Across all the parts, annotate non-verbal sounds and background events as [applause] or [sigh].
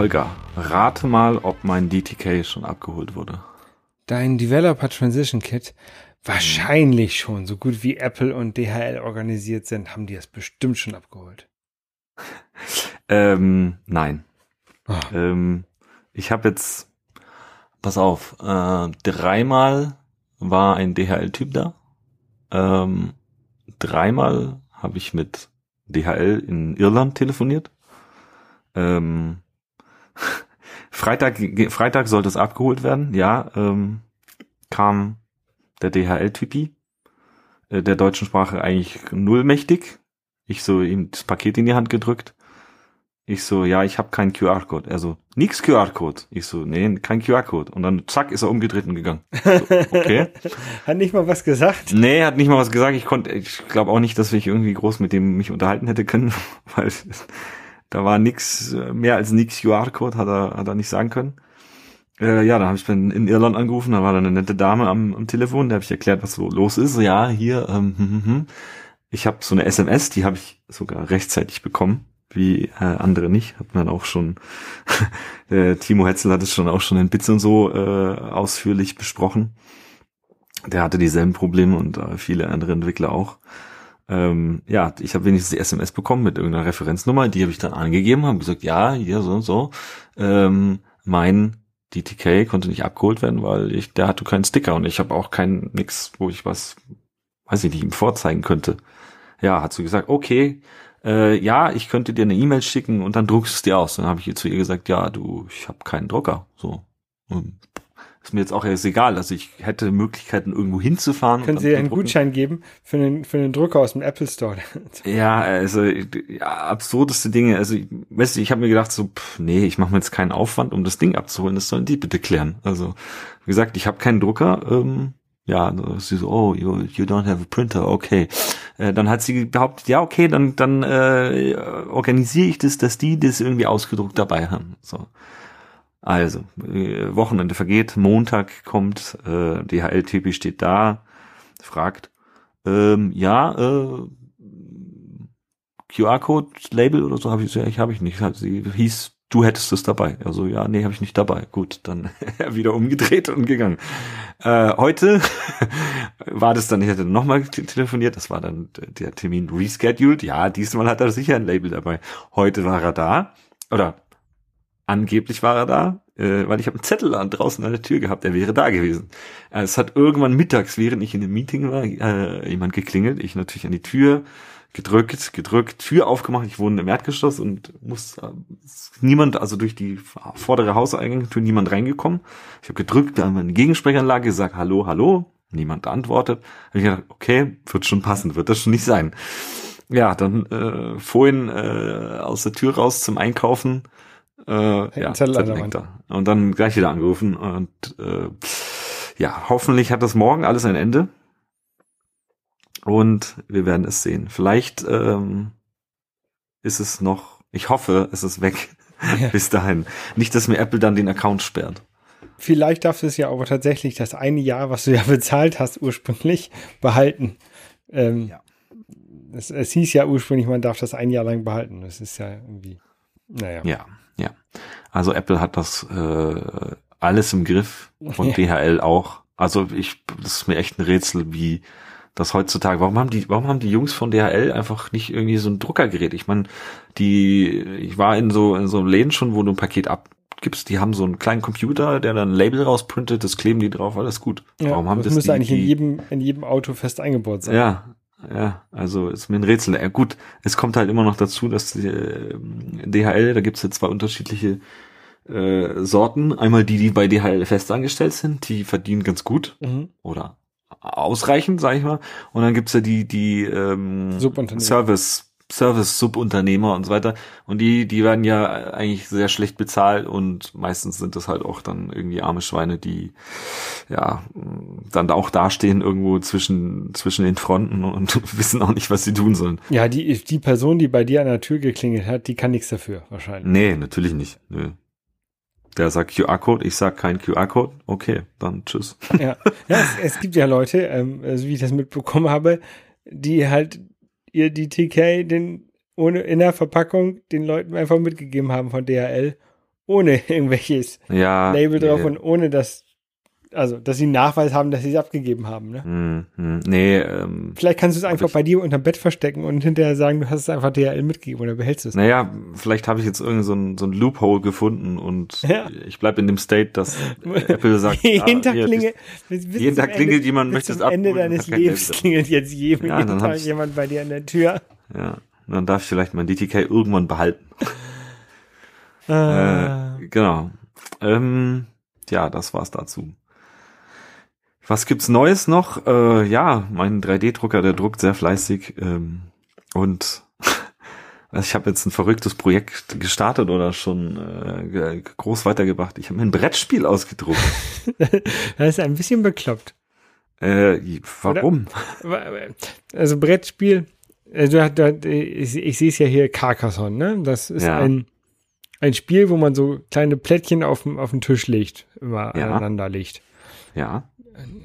Holger, rate mal, ob mein DTK schon abgeholt wurde. Dein Developer Transition Kit? Wahrscheinlich schon. So gut wie Apple und DHL organisiert sind, haben die es bestimmt schon abgeholt. [laughs] ähm, nein. Oh. Ähm, ich habe jetzt, pass auf, äh, dreimal war ein DHL-Typ da. Ähm, dreimal habe ich mit DHL in Irland telefoniert. Ähm, [laughs] Freitag, Freitag sollte es abgeholt werden, ja. Ähm, kam der DHL-Typi, äh, der deutschen Sprache eigentlich nullmächtig. Ich so ihm das Paket in die Hand gedrückt. Ich so, ja, ich habe keinen QR-Code. Er so, nix QR-Code. Ich so, nee, kein QR-Code. Und dann zack, ist er umgedreht und gegangen. So, okay. [laughs] hat nicht mal was gesagt? Nee, hat nicht mal was gesagt. Ich konnte, ich glaube auch nicht, dass ich irgendwie groß mit dem mich unterhalten hätte können, [laughs] weil da war nix, mehr als nix QR-Code, hat er, hat er nicht sagen können. Äh, ja, da habe ich dann in Irland angerufen, da war dann eine nette Dame am, am Telefon, da habe ich erklärt, was so los ist. Ja, hier, ähm, hm, hm, hm. ich habe so eine SMS, die habe ich sogar rechtzeitig bekommen wie äh, andere nicht. Hat man auch schon, [laughs] äh, Timo Hetzel hat es schon auch schon in Bits und so äh, ausführlich besprochen. Der hatte dieselben Probleme und äh, viele andere Entwickler auch. Ähm, ja, ich habe wenigstens die SMS bekommen mit irgendeiner Referenznummer, die habe ich dann angegeben, habe gesagt, ja, hier so und so. Ähm, mein DTK konnte nicht abgeholt werden, weil ich, der hatte keinen Sticker und ich habe auch keinen nix, wo ich was, weiß ich nicht, ihm vorzeigen könnte. Ja, hat sie gesagt, okay, äh, ja, ich könnte dir eine E-Mail schicken und dann druckst du es dir aus. Dann habe ich zu ihr gesagt, ja, du, ich habe keinen Drucker. So. Und ist mir jetzt auch erst egal. Also ich hätte Möglichkeiten, irgendwo hinzufahren. Können Sie einen drucken. Gutschein geben für einen, für einen Drucker aus dem Apple Store? [laughs] ja, also ja, absurdeste Dinge. Also weißt du, ich habe mir gedacht, so, pff, nee, ich mache mir jetzt keinen Aufwand, um das Ding abzuholen. Das sollen die bitte klären. Also wie gesagt, ich habe keinen Drucker. Ähm, ja, sie so, oh, you, you don't have a printer, okay. Äh, dann hat sie behauptet, ja, okay, dann, dann äh, organisiere ich das, dass die das irgendwie ausgedruckt dabei haben. So. Also, äh, Wochenende vergeht, Montag kommt, äh, DHL-Typi steht da, fragt, ähm, ja, äh, QR-Code-Label oder so habe ich, ja, ich habe ich nicht. Sie hieß du hättest es dabei. Also ja, nee, habe ich nicht dabei. Gut, dann [laughs] wieder umgedreht und gegangen. Äh, heute [laughs] war das dann, ich hatte nochmal telefoniert, das war dann der Termin rescheduled. Ja, diesmal hat er sicher ein Label dabei. Heute war er da, oder angeblich war er da, äh, weil ich habe einen Zettel an, draußen an der Tür gehabt, er wäre da gewesen. Äh, es hat irgendwann mittags, während ich in einem Meeting war, äh, jemand geklingelt, ich natürlich an die Tür, gedrückt, gedrückt, Tür aufgemacht. Ich wohne im Erdgeschoss und muss äh, niemand, also durch die vordere Hauseingangstür niemand reingekommen. Ich habe gedrückt, da haben wir eine Gegensprechanlage gesagt, hallo, hallo. Niemand antwortet. Hab ich gedacht, okay, wird schon passen, wird das schon nicht sein. Ja, dann äh, vorhin äh, aus der Tür raus zum Einkaufen. Äh, ja, da. Und dann gleich wieder angerufen. Und äh, ja, hoffentlich hat das morgen alles ein Ende. Und wir werden es sehen. Vielleicht ähm, ist es noch, ich hoffe, es ist weg [laughs] ja. bis dahin. Nicht, dass mir Apple dann den Account sperrt. Vielleicht darfst du es ja aber tatsächlich das eine Jahr, was du ja [laughs] bezahlt hast, ursprünglich behalten. Ähm, ja. es, es hieß ja ursprünglich, man darf das ein Jahr lang behalten. Das ist ja irgendwie, naja. Ja, ja. Also Apple hat das äh, alles im Griff und. DHL auch. Also ich, das ist mir echt ein Rätsel, wie das heutzutage, warum haben die, warum haben die Jungs von DHL einfach nicht irgendwie so ein Druckergerät? Ich meine, die, ich war in so, in so einem Läden schon, wo du ein Paket abgibst, die haben so einen kleinen Computer, der dann ein Label rausprintet, das kleben die drauf, alles gut. Ja, warum haben das? Das müsste die, eigentlich in jedem, in jedem Auto fest eingebaut sein. Ja, ja, also ist mir ein Rätsel. Ja, gut, es kommt halt immer noch dazu, dass die, äh, DHL, da gibt's ja zwei unterschiedliche äh, Sorten. Einmal die, die bei DHL fest angestellt sind, die verdienen ganz gut mhm. oder ausreichend, sag ich mal. Und dann gibt's ja die, die ähm, Service, Service-Subunternehmer und so weiter. Und die, die werden ja eigentlich sehr schlecht bezahlt und meistens sind das halt auch dann irgendwie arme Schweine, die ja dann auch dastehen irgendwo zwischen, zwischen den Fronten und [laughs] wissen auch nicht, was sie tun sollen. Ja, die, die Person, die bei dir an der Tür geklingelt hat, die kann nichts dafür, wahrscheinlich. Nee, natürlich nicht. Nö. Der sagt QR-Code, ich sag kein QR-Code. Okay, dann tschüss. Ja, ja es, es gibt ja Leute, ähm, also wie ich das mitbekommen habe, die halt ihr die TK den ohne in der Verpackung den Leuten einfach mitgegeben haben von DHL, ohne [laughs] irgendwelches ja, Label drauf und ohne dass also, dass sie einen Nachweis haben, dass sie es abgegeben haben, ne? Hm, hm, nee, ähm, Vielleicht kannst du es einfach bei dir unterm Bett verstecken und hinterher sagen, du hast es einfach DHL mitgegeben oder behältst es. Naja, vielleicht habe ich jetzt irgendwie so ein, so ein Loophole gefunden und ja. ich bleibe in dem State, dass [laughs] Apple sagt, jeden Tag, klingelt, jeden Tag klingelt jemand, möchte es ab. Ende deines Lebens klingelt jetzt jeden, ja, jeden Tag jemand bei dir an der Tür. Ja, dann darf ich vielleicht mein DTK irgendwann behalten. Ah. Äh, genau. Ähm, ja, das war's dazu. Was gibt's Neues noch? Äh, ja, mein 3D-Drucker, der druckt sehr fleißig ähm, und also [laughs] ich habe jetzt ein verrücktes Projekt gestartet oder schon äh, groß weitergebracht. Ich habe mir ein Brettspiel ausgedruckt. [laughs] das ist ein bisschen bekloppt. Äh, warum? Also Brettspiel, also ich, ich sehe es ja hier Carcassonne, ne? Das ist ja. ein, ein Spiel, wo man so kleine Plättchen auf, auf den Tisch legt, immer ja. aneinander legt. Ja.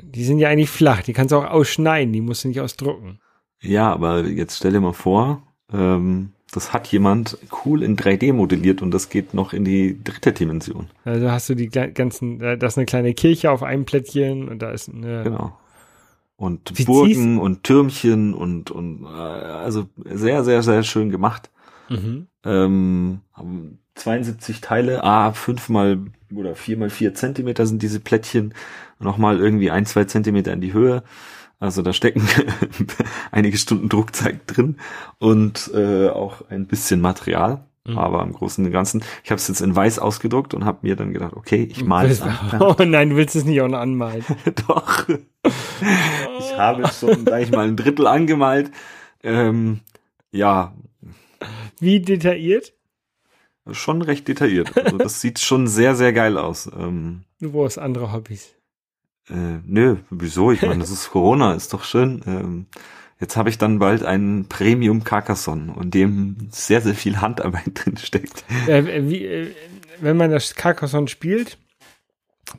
Die sind ja eigentlich flach, die kannst du auch ausschneiden, die musst du nicht ausdrucken. Ja, aber jetzt stell dir mal vor, ähm, das hat jemand cool in 3D modelliert und das geht noch in die dritte Dimension. Also hast du die ganzen, da ist eine kleine Kirche auf einem Plättchen und da ist eine. Genau. Und Wie Burgen und Türmchen und, und äh, also sehr, sehr, sehr schön gemacht. Mhm. Ähm, 72 Teile, a ah, 5 mal oder 4 mal 4 Zentimeter sind diese Plättchen nochmal irgendwie ein, zwei Zentimeter in die Höhe. Also da stecken [laughs] einige Stunden Druckzeit drin und äh, auch ein bisschen Material. Mhm. Aber im Großen und Ganzen, ich habe es jetzt in weiß ausgedruckt und habe mir dann gedacht, okay, ich male es an. Oh nein, du willst es nicht auch noch anmalen. [laughs] Doch. ich habe schon, sag ich mal, ein Drittel angemalt. Ähm, ja. Wie detailliert? Schon recht detailliert. Also das [laughs] sieht schon sehr, sehr geil aus. Ähm, du brauchst andere Hobbys. Äh, nö, wieso? Ich meine, das ist Corona, ist doch schön. Ähm, jetzt habe ich dann bald einen Premium Carcassonne und dem sehr, sehr viel Handarbeit [laughs] drin steckt. Äh, wie, äh, wenn man das Carcassonne spielt,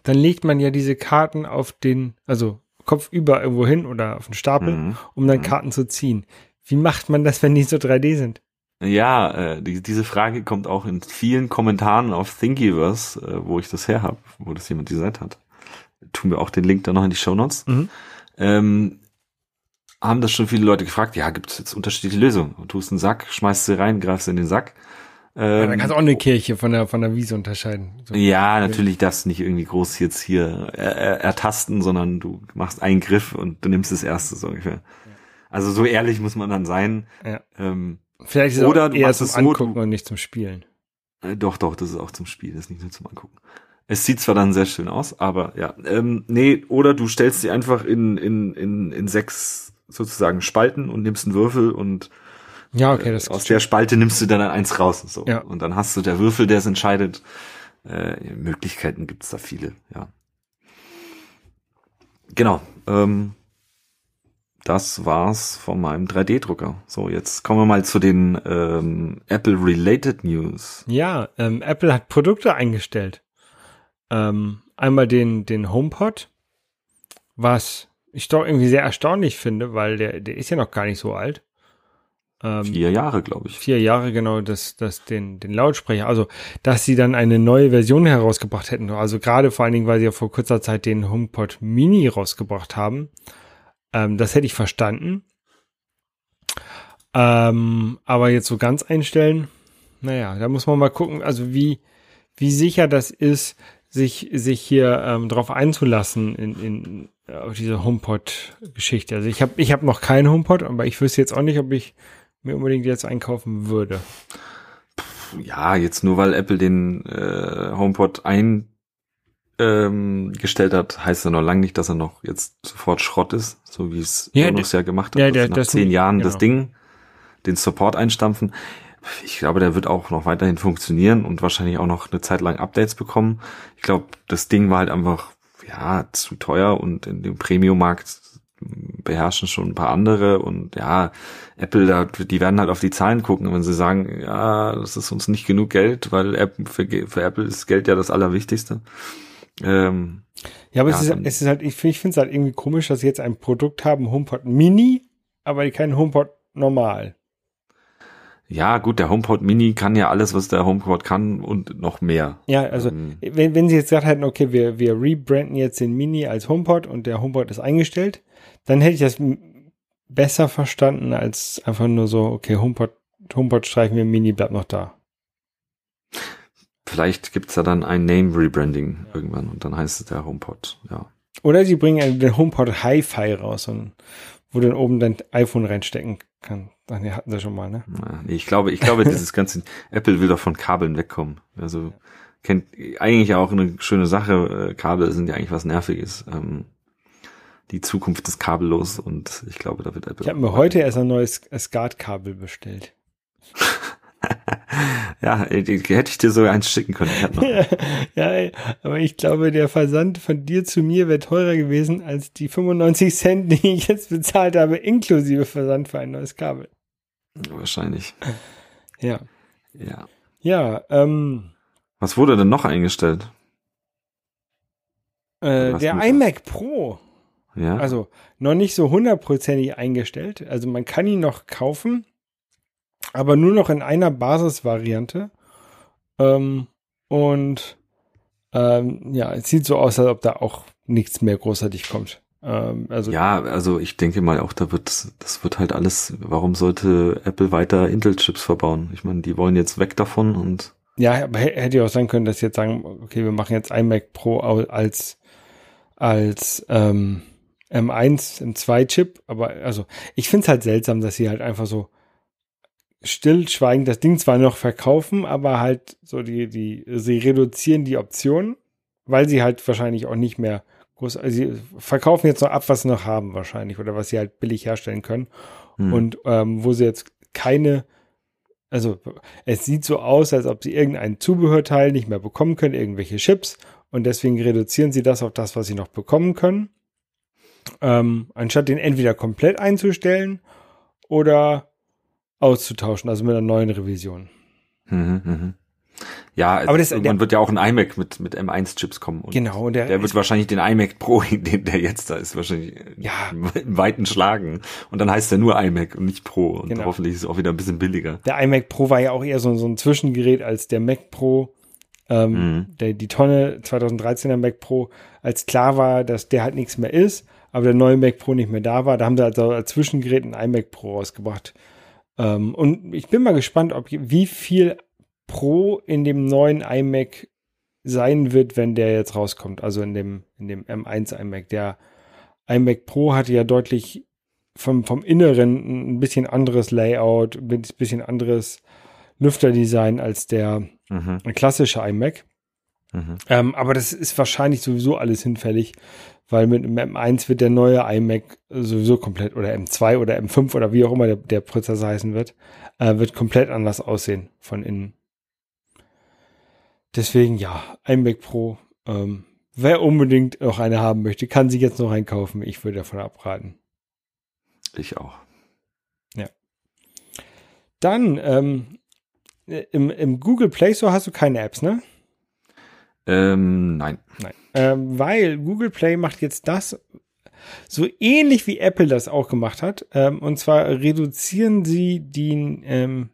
dann legt man ja diese Karten auf den, also Kopf über irgendwo hin oder auf den Stapel, mhm. um dann mhm. Karten zu ziehen. Wie macht man das, wenn die so 3D sind? Ja, äh, die, diese Frage kommt auch in vielen Kommentaren auf Thingiverse, äh, wo ich das her habe, wo das jemand designt hat tun wir auch den Link dann noch in die Show Notes. Mhm. Ähm, haben das schon viele Leute gefragt, ja, gibt es jetzt unterschiedliche Lösungen? Du tust einen Sack, schmeißt sie rein, greifst in den Sack. Ähm, ja, dann kannst du auch eine Kirche von der, von der Wiese unterscheiden. So. Ja, natürlich das nicht irgendwie groß jetzt hier er, ertasten, sondern du machst einen Griff und du nimmst das erste so ungefähr. Also so ehrlich muss man dann sein. Ja. Ähm, Vielleicht ist es oder auch eher zum Angucken so, und nicht zum Spielen. Äh, doch, doch, das ist auch zum Spiel, das ist nicht nur zum Angucken. Es sieht zwar dann sehr schön aus, aber ja. Ähm, nee, oder du stellst sie einfach in, in, in, in sechs sozusagen Spalten und nimmst einen Würfel und ja, okay, das äh, aus der Spalte nimmst du dann eins raus und so. Ja. Und dann hast du der Würfel, der es entscheidet. Äh, Möglichkeiten gibt's da viele, ja. Genau. Ähm, das war's von meinem 3D-Drucker. So, jetzt kommen wir mal zu den ähm, Apple-related News. Ja, ähm, Apple hat Produkte eingestellt. Ähm, einmal den, den HomePod, was ich doch irgendwie sehr erstaunlich finde, weil der, der ist ja noch gar nicht so alt. Ähm, vier Jahre, glaube ich. Vier Jahre, genau, das, das, den, den Lautsprecher. Also, dass sie dann eine neue Version herausgebracht hätten. Also gerade vor allen Dingen, weil sie ja vor kurzer Zeit den HomePod Mini rausgebracht haben. Ähm, das hätte ich verstanden. Ähm, aber jetzt so ganz einstellen, naja, da muss man mal gucken, also wie, wie sicher das ist, sich, sich hier ähm, drauf einzulassen in, in auf diese HomePod-Geschichte. Also ich habe ich hab noch keinen HomePod, aber ich wüsste jetzt auch nicht, ob ich mir unbedingt jetzt einkaufen würde. Ja, jetzt nur weil Apple den äh, HomePod eingestellt ähm, gestellt hat, heißt ja noch lange nicht, dass er noch jetzt sofort Schrott ist, so wie es ja, Sonos ja gemacht hat. Ja, der, nach zehn Jahren genau. das Ding, den Support einstampfen ich glaube, der wird auch noch weiterhin funktionieren und wahrscheinlich auch noch eine Zeit lang Updates bekommen. Ich glaube, das Ding war halt einfach, ja, zu teuer und in dem Premium-Markt beherrschen schon ein paar andere und ja, Apple, da, die werden halt auf die Zahlen gucken, wenn sie sagen, ja, das ist uns nicht genug Geld, weil für, für Apple ist Geld ja das Allerwichtigste. Ähm, ja, aber ja, es, ist, es ist halt, ich finde es halt irgendwie komisch, dass sie jetzt ein Produkt haben, HomePod Mini, aber kein HomePod normal. Ja, gut, der HomePod Mini kann ja alles, was der HomePod kann und noch mehr. Ja, also ähm, wenn, wenn sie jetzt gesagt hätten, okay, wir, wir rebranden jetzt den Mini als HomePod und der HomePod ist eingestellt, dann hätte ich das besser verstanden als einfach nur so, okay, HomePod, HomePod streichen wir, Mini bleibt noch da. Vielleicht gibt's da dann ein Name-Rebranding irgendwann und dann heißt es der HomePod, ja. Oder sie bringen den HomePod Hi-Fi raus, und, wo dann oben dein iPhone reinstecken kann. Ach nee, hatten sie schon mal, ne? nee, ich glaube, ich glaube, [laughs] dieses ganze Apple will doch von Kabeln wegkommen. Also kennt eigentlich auch eine schöne Sache. Äh, Kabel sind ja eigentlich was Nerviges. Ähm, die Zukunft ist kabellos und ich glaube, da wird Apple. Ich habe mir heute erst ein neues SCART-Kabel bestellt. [laughs] [laughs] ja, hätte ich dir sogar eins schicken können. [laughs] ja, aber ich glaube, der Versand von dir zu mir wäre teurer gewesen als die 95 Cent, die ich jetzt bezahlt habe, inklusive Versand für ein neues Kabel. Wahrscheinlich. Ja. Ja. Ja, ähm. Was wurde denn noch eingestellt? Äh, der iMac Pro. Ja. Also noch nicht so hundertprozentig eingestellt. Also man kann ihn noch kaufen aber nur noch in einer Basisvariante. Ähm, und ähm, ja, es sieht so aus, als ob da auch nichts mehr großartig kommt. Ähm, also ja, also ich denke mal auch, da wird, das wird halt alles, warum sollte Apple weiter Intel-Chips verbauen? Ich meine, die wollen jetzt weg davon und ja, aber hätte ja auch sein können, dass sie jetzt sagen, okay, wir machen jetzt iMac Pro als als ähm, M1, M2-Chip, aber also ich finde es halt seltsam, dass sie halt einfach so stillschweigend das Ding zwar noch verkaufen, aber halt so die, die, sie reduzieren die Optionen, weil sie halt wahrscheinlich auch nicht mehr groß, also sie verkaufen jetzt noch ab, was sie noch haben wahrscheinlich oder was sie halt billig herstellen können. Hm. Und ähm, wo sie jetzt keine, also es sieht so aus, als ob sie irgendein Zubehörteil nicht mehr bekommen können, irgendwelche Chips und deswegen reduzieren sie das auf das, was sie noch bekommen können. Ähm, anstatt den entweder komplett einzustellen oder auszutauschen, also mit einer neuen Revision. Mhm, mh. Ja, aber das, irgendwann der, wird ja auch ein iMac mit, mit M1-Chips kommen. Und genau. Der, der wird wahrscheinlich den iMac Pro, [laughs] den der jetzt da ist, wahrscheinlich ja. im weiten schlagen. Und dann heißt er nur iMac und nicht Pro. Und genau. hoffentlich ist es auch wieder ein bisschen billiger. Der iMac Pro war ja auch eher so, so ein Zwischengerät als der Mac Pro. Ähm, mhm. der, die Tonne 2013er Mac Pro, als klar war, dass der halt nichts mehr ist, aber der neue Mac Pro nicht mehr da war, da haben sie also als Zwischengerät ein iMac Pro rausgebracht. Ähm, und ich bin mal gespannt, ob wie viel Pro in dem neuen iMac sein wird, wenn der jetzt rauskommt. Also in dem, in dem M1 iMac. Der iMac Pro hatte ja deutlich vom, vom Inneren ein bisschen anderes Layout, ein bisschen anderes Lüfterdesign als der mhm. klassische iMac. Mhm. Ähm, aber das ist wahrscheinlich sowieso alles hinfällig, weil mit dem M1 wird der neue iMac sowieso komplett oder M2 oder M5 oder wie auch immer der, der Prozessor heißen wird, äh, wird komplett anders aussehen von innen. Deswegen ja, iMac Pro. Ähm, wer unbedingt noch eine haben möchte, kann sich jetzt noch einkaufen. Ich würde davon abraten. Ich auch. Ja. Dann ähm, im, im Google Play Store hast du keine Apps, ne? Ähm, nein. Nein. Ähm, weil Google Play macht jetzt das so ähnlich wie Apple das auch gemacht hat. Ähm, und zwar reduzieren sie den, ähm,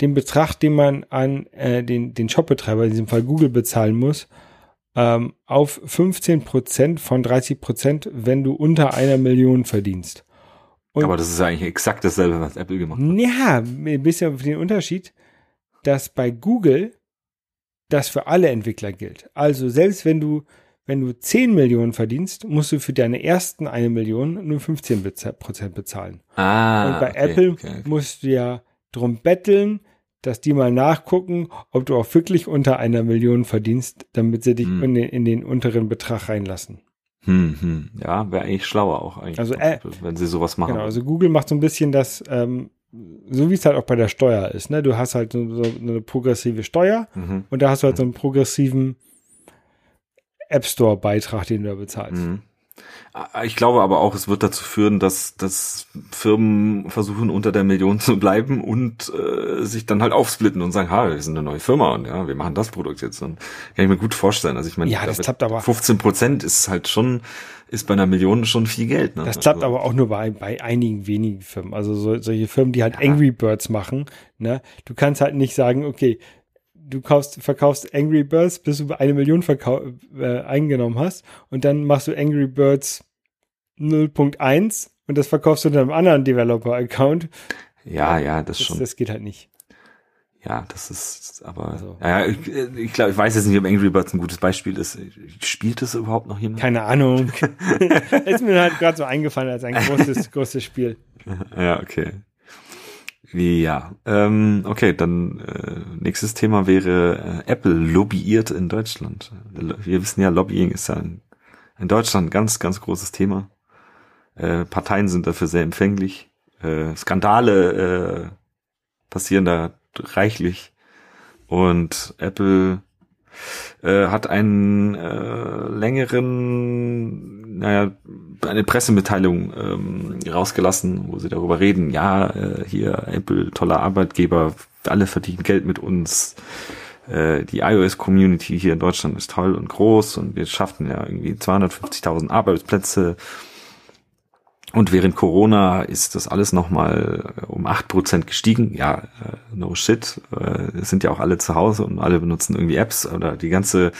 den Betrag, den man an äh, den, den Shopbetreiber, in diesem Fall Google, bezahlen muss, ähm, auf 15% von 30%, wenn du unter einer Million verdienst. Und Aber das ist eigentlich exakt dasselbe, was Apple gemacht hat. Ja, ein bisschen auf den Unterschied, dass bei Google das für alle Entwickler gilt. Also selbst wenn du, wenn du 10 Millionen verdienst, musst du für deine ersten eine Million nur 15 Prozent bezahlen. Ah, Und bei okay, Apple okay, okay. musst du ja drum betteln, dass die mal nachgucken, ob du auch wirklich unter einer Million verdienst, damit sie dich hm. in, den, in den unteren Betrag reinlassen. Hm, hm. Ja, wäre eigentlich schlauer auch eigentlich, also, äh, wenn sie sowas machen. Genau, also Google macht so ein bisschen das, ähm, so wie es halt auch bei der Steuer ist, ne? Du hast halt so, eine progressive Steuer mhm. und da hast du halt so einen progressiven App Store Beitrag, den du da bezahlst. Mhm. Ah, ich glaube aber auch, es wird dazu führen, dass, dass Firmen versuchen, unter der Million zu bleiben und äh, sich dann halt aufsplitten und sagen, ha, wir sind eine neue Firma und ja, wir machen das Produkt jetzt. Und kann ich mir gut vorstellen. Also ich meine, ja, das klappt aber. 15 Prozent ist halt schon, ist bei einer Million schon viel Geld. Ne? Das klappt also, aber auch nur bei, bei einigen wenigen Firmen. Also so, solche Firmen, die halt ja. Angry Birds machen. Ne? Du kannst halt nicht sagen, okay, du kaufst, verkaufst Angry Birds, bis du eine Million äh, eingenommen hast und dann machst du Angry Birds 0.1 und das verkaufst du dann einem anderen Developer-Account. Ja, ja, das, das, schon. Das geht halt nicht. Ja, das ist aber. Also. Ja, ich, ich glaube, ich weiß jetzt nicht, ob Angry Birds ein gutes Beispiel ist. Spielt es überhaupt noch jemand? Keine Ahnung. [laughs] [laughs] ist mir halt gerade so eingefallen als ein [laughs] großes, großes Spiel. Ja, okay. Ja, ähm, okay, dann äh, nächstes Thema wäre äh, Apple lobbyiert in Deutschland. Wir wissen ja, Lobbying ist ja in, in Deutschland ein ganz, ganz großes Thema. Äh, Parteien sind dafür sehr empfänglich. Äh, Skandale äh, passieren da reichlich. Und Apple äh, hat einen äh, längeren, naja, eine Pressemitteilung ähm, rausgelassen, wo sie darüber reden, ja, äh, hier Apple, toller Arbeitgeber, alle verdienen Geld mit uns. Äh, die iOS-Community hier in Deutschland ist toll und groß und wir schaffen ja irgendwie 250.000 Arbeitsplätze. Und während Corona ist das alles nochmal um acht Prozent gestiegen. Ja, äh, no shit. Äh, sind ja auch alle zu Hause und alle benutzen irgendwie Apps oder die ganze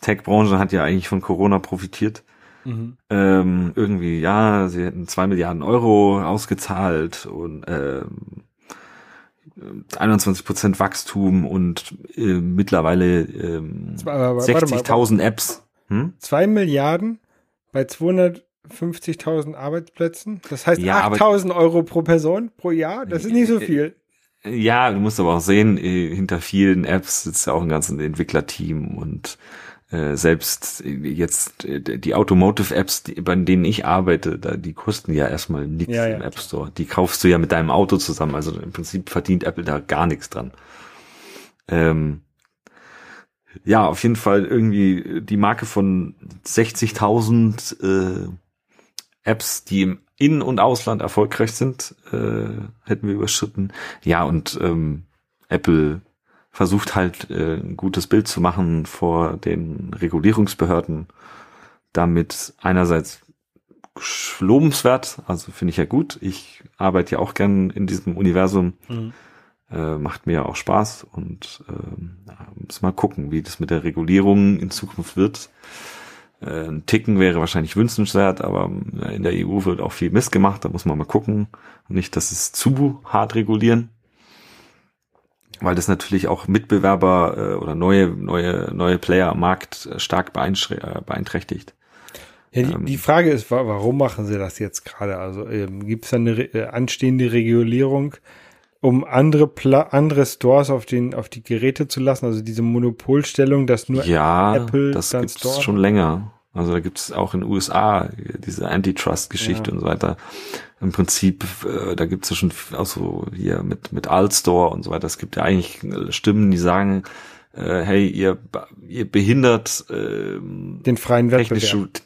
Tech-Branche hat ja eigentlich von Corona profitiert. Mhm. Ähm, irgendwie, ja, sie hätten zwei Milliarden Euro ausgezahlt und ähm, 21 Prozent Wachstum und äh, mittlerweile ähm, 60.000 Apps. Hm? Zwei Milliarden bei 250.000 Arbeitsplätzen. Das heißt ja, 8.000 Euro pro Person pro Jahr. Das ist nicht so viel. Ja, du musst aber auch sehen, äh, hinter vielen Apps sitzt ja auch ein ganzes Entwicklerteam und äh, selbst jetzt äh, die Automotive-Apps, bei denen ich arbeite, da, die kosten ja erstmal nichts ja, ja. im App Store. Die kaufst du ja mit deinem Auto zusammen. Also im Prinzip verdient Apple da gar nichts dran. Ähm, ja, auf jeden Fall irgendwie die Marke von 60.000 äh, Apps, die im In- und Ausland erfolgreich sind, äh, hätten wir überschritten. Ja, und ähm, Apple versucht halt äh, ein gutes Bild zu machen vor den Regulierungsbehörden, damit einerseits lobenswert, also finde ich ja gut. Ich arbeite ja auch gern in diesem Universum, mhm. äh, macht mir auch Spaß und äh, muss mal gucken, wie das mit der Regulierung in Zukunft wird. Äh, ein Ticken wäre wahrscheinlich wünschenswert, aber in der EU wird auch viel Mist gemacht, da muss man mal gucken. Nicht, dass es zu hart regulieren weil das natürlich auch Mitbewerber äh, oder neue neue neue Player am Markt äh, stark äh, beeinträchtigt. Ja, die, ähm, die Frage ist, warum machen sie das jetzt gerade? Also ähm, gibt es eine äh, anstehende Regulierung, um andere Pla andere Stores auf den auf die Geräte zu lassen? Also diese Monopolstellung, dass nur ja, Apple das gibt's schon länger. Also da gibt es auch in den USA diese Antitrust-Geschichte ja. und so weiter. Im Prinzip, äh, da gibt es ja schon auch so hier mit, mit Altstore und so weiter. Es gibt ja eigentlich Stimmen, die sagen, äh, hey, ihr, ihr behindert äh, den freien Wettbewerb.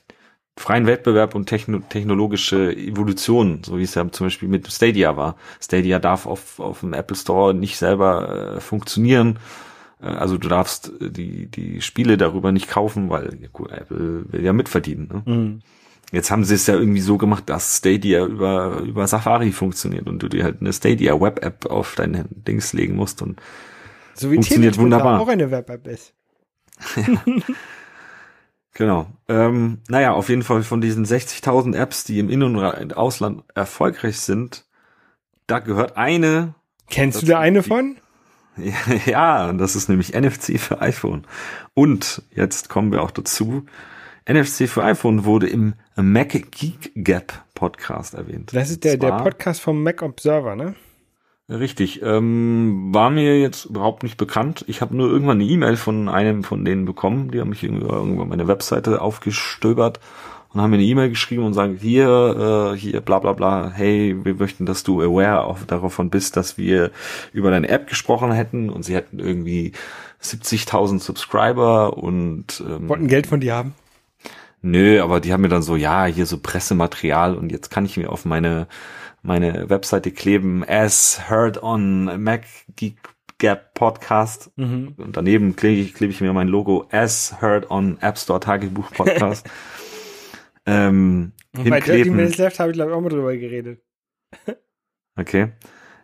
freien Wettbewerb und techno technologische Evolution, so wie es ja zum Beispiel mit Stadia war. Stadia darf auf, auf dem Apple Store nicht selber äh, funktionieren äh, also du darfst äh, die, die Spiele darüber nicht kaufen, weil gut, Apple will ja mitverdienen. Ne? Mhm. Jetzt haben sie es ja irgendwie so gemacht, dass Stadia über, über Safari funktioniert und du dir halt eine Stadia Web-App auf dein Dings legen musst und so wie funktioniert wunderbar. auch eine Web-App ist. [laughs] Genau. Ähm, naja, auf jeden Fall von diesen 60.000 Apps, die im In- und Ausland erfolgreich sind, da gehört eine. Kennst du da eine von? [laughs] Ja, das ist nämlich NFC für iPhone. Und jetzt kommen wir auch dazu. NFC für iPhone wurde im Mac Geek Gap Podcast erwähnt. Das ist der, der Podcast vom Mac Observer, ne? Richtig. Ähm, war mir jetzt überhaupt nicht bekannt. Ich habe nur irgendwann eine E-Mail von einem von denen bekommen. Die haben mich irgendwann meine Webseite aufgestöbert und haben mir eine E-Mail geschrieben und sagen, hier, äh, hier, bla bla bla, hey, wir möchten, dass du aware auf, davon bist, dass wir über deine App gesprochen hätten und sie hätten irgendwie 70.000 Subscriber und ähm, wollten Geld von dir haben. Nö, aber die haben mir dann so, ja, hier so Pressematerial und jetzt kann ich mir auf meine meine Webseite kleben, as heard on Mac Geek Gap Podcast. Mhm. Und daneben klebe ich, klebe ich mir mein Logo, as heard on App Store Tagebuch Podcast. [laughs] ähm, Bei Dirty Minutes Left habe ich glaube ich auch mal drüber geredet. okay.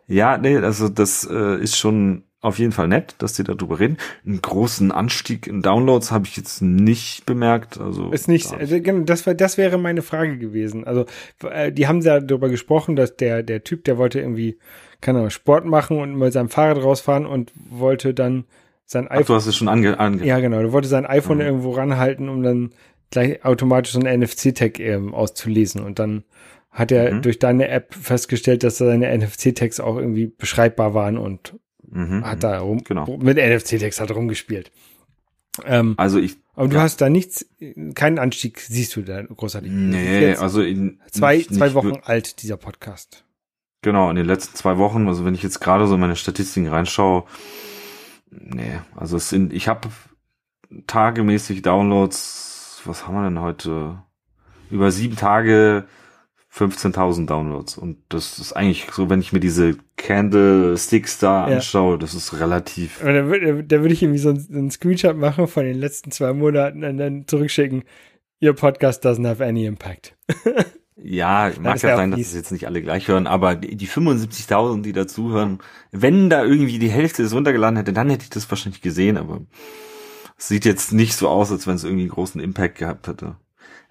Ja, nee, also das äh, ist schon auf jeden Fall nett, dass die darüber reden. Einen großen Anstieg in Downloads habe ich jetzt nicht bemerkt. Also ist nicht. Also, das war, das wäre meine Frage gewesen. Also äh, die haben ja darüber gesprochen, dass der der Typ, der wollte irgendwie, keine Ahnung, Sport machen und mit seinem Fahrrad rausfahren und wollte dann sein iPhone. Ach, du hast es schon ange, ange Ja, genau. Du wollte sein iPhone mhm. irgendwo ranhalten, um dann gleich automatisch so ein NFC-Tag ähm, auszulesen und dann hat er mhm. durch deine App festgestellt, dass seine NFC-Tags auch irgendwie beschreibbar waren und mhm. hat da rum, genau. mit NFC-Tags hat rumgespielt. Ähm, also ich. Aber du ja. hast da nichts, keinen Anstieg siehst du da großartig. Nee, also in, zwei, nicht, zwei Wochen nicht, alt, dieser Podcast. Genau, in den letzten zwei Wochen, also wenn ich jetzt gerade so in meine Statistiken reinschaue, nee, also es sind, ich habe tagemäßig Downloads, was haben wir denn heute? Über sieben Tage 15.000 Downloads. Und das ist eigentlich so, wenn ich mir diese Candlesticks da ja. anschaue, das ist relativ. Da, würde da würde ich irgendwie so einen, Screenshot machen von den letzten zwei Monaten und dann zurückschicken, Your podcast doesn't have any impact. [laughs] Ja, mag ja sein, dass es jetzt nicht alle gleich hören, aber die, die 75.000, die dazuhören, wenn da irgendwie die Hälfte es runtergeladen hätte, dann hätte ich das wahrscheinlich gesehen, aber sieht jetzt nicht so aus, als wenn es irgendwie einen großen Impact gehabt hätte.